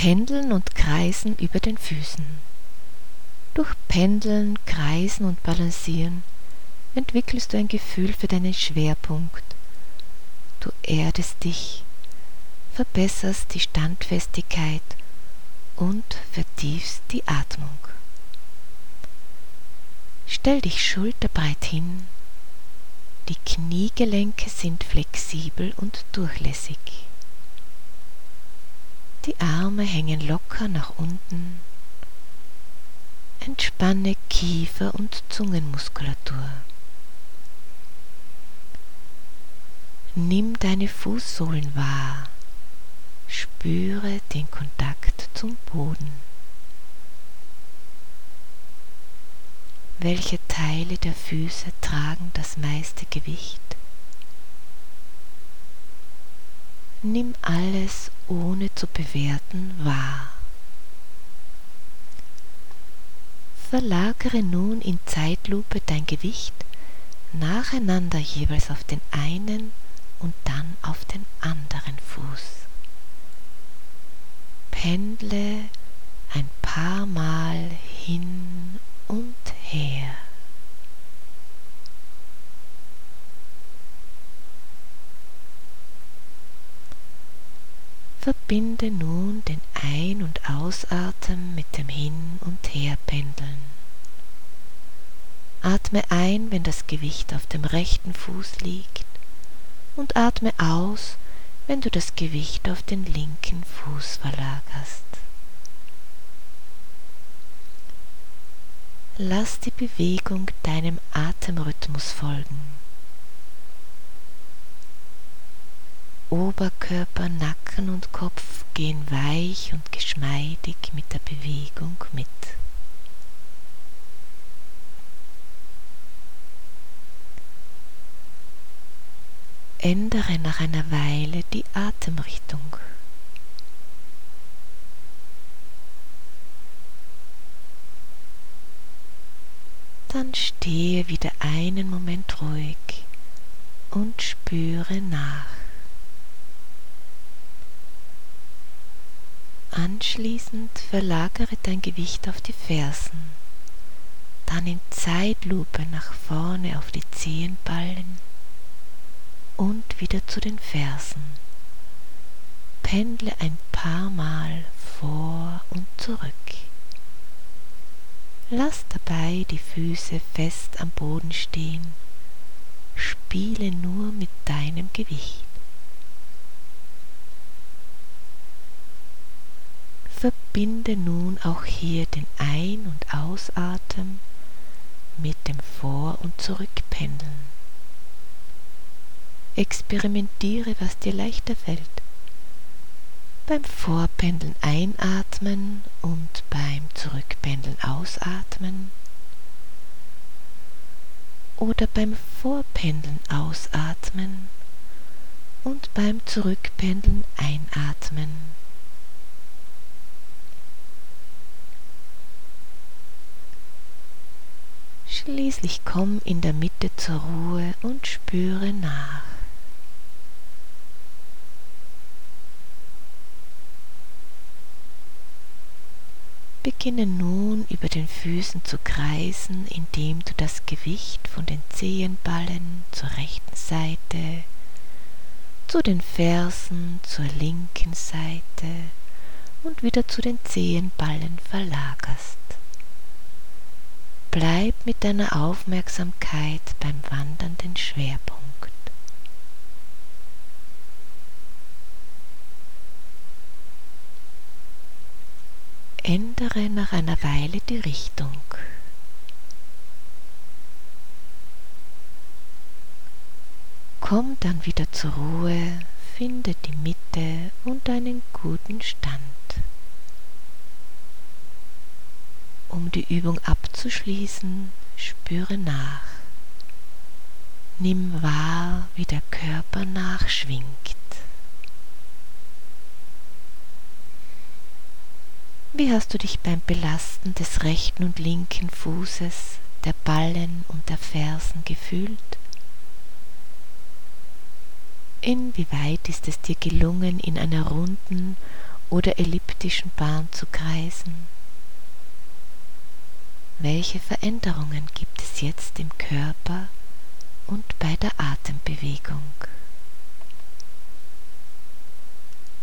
Pendeln und Kreisen über den Füßen. Durch Pendeln, Kreisen und Balancieren entwickelst du ein Gefühl für deinen Schwerpunkt. Du erdest dich, verbesserst die Standfestigkeit und vertiefst die Atmung. Stell dich schulterbreit hin, die Kniegelenke sind flexibel und durchlässig. Die Arme hängen locker nach unten. Entspanne Kiefer- und Zungenmuskulatur. Nimm deine Fußsohlen wahr. Spüre den Kontakt zum Boden. Welche Teile der Füße tragen das meiste Gewicht? Nimm alles ohne zu bewerten wahr. Verlagere nun in Zeitlupe dein Gewicht nacheinander jeweils auf den einen und dann auf den anderen Fuß. Pendle ein paar Mal hin und her. Verbinde nun den Ein- und Ausatmen mit dem Hin- und Herpendeln. Atme ein, wenn das Gewicht auf dem rechten Fuß liegt und atme aus, wenn du das Gewicht auf den linken Fuß verlagerst. Lass die Bewegung deinem Atemrhythmus folgen. Oberkörper, Nacken und Kopf gehen weich und geschmeidig mit der Bewegung mit. Ändere nach einer Weile die Atemrichtung. Dann stehe wieder einen Moment ruhig und spüre nach. Anschließend verlagere dein Gewicht auf die Fersen, dann in Zeitlupe nach vorne auf die Zehenballen und wieder zu den Fersen. Pendle ein paar Mal vor und zurück. Lass dabei die Füße fest am Boden stehen. Spiele nur mit deinem Gewicht. Verbinde nun auch hier den Ein- und Ausatmen mit dem Vor- und Zurückpendeln. Experimentiere, was dir leichter fällt. Beim Vorpendeln einatmen und beim Zurückpendeln ausatmen. Oder beim Vorpendeln ausatmen und beim Zurückpendeln einatmen. Schließlich komm in der Mitte zur Ruhe und spüre nach. Beginne nun über den Füßen zu kreisen, indem du das Gewicht von den Zehenballen zur rechten Seite, zu den Fersen zur linken Seite und wieder zu den Zehenballen verlagerst. Bleib mit deiner Aufmerksamkeit beim wandernden Schwerpunkt. Ändere nach einer Weile die Richtung. Komm dann wieder zur Ruhe, finde die Mitte und einen guten Stand. Um die Übung abzuschließen, spüre nach. Nimm wahr, wie der Körper nachschwingt. Wie hast du dich beim Belasten des rechten und linken Fußes, der Ballen und der Fersen gefühlt? Inwieweit ist es dir gelungen, in einer runden oder elliptischen Bahn zu kreisen. Welche Veränderungen gibt es jetzt im Körper und bei der Atembewegung?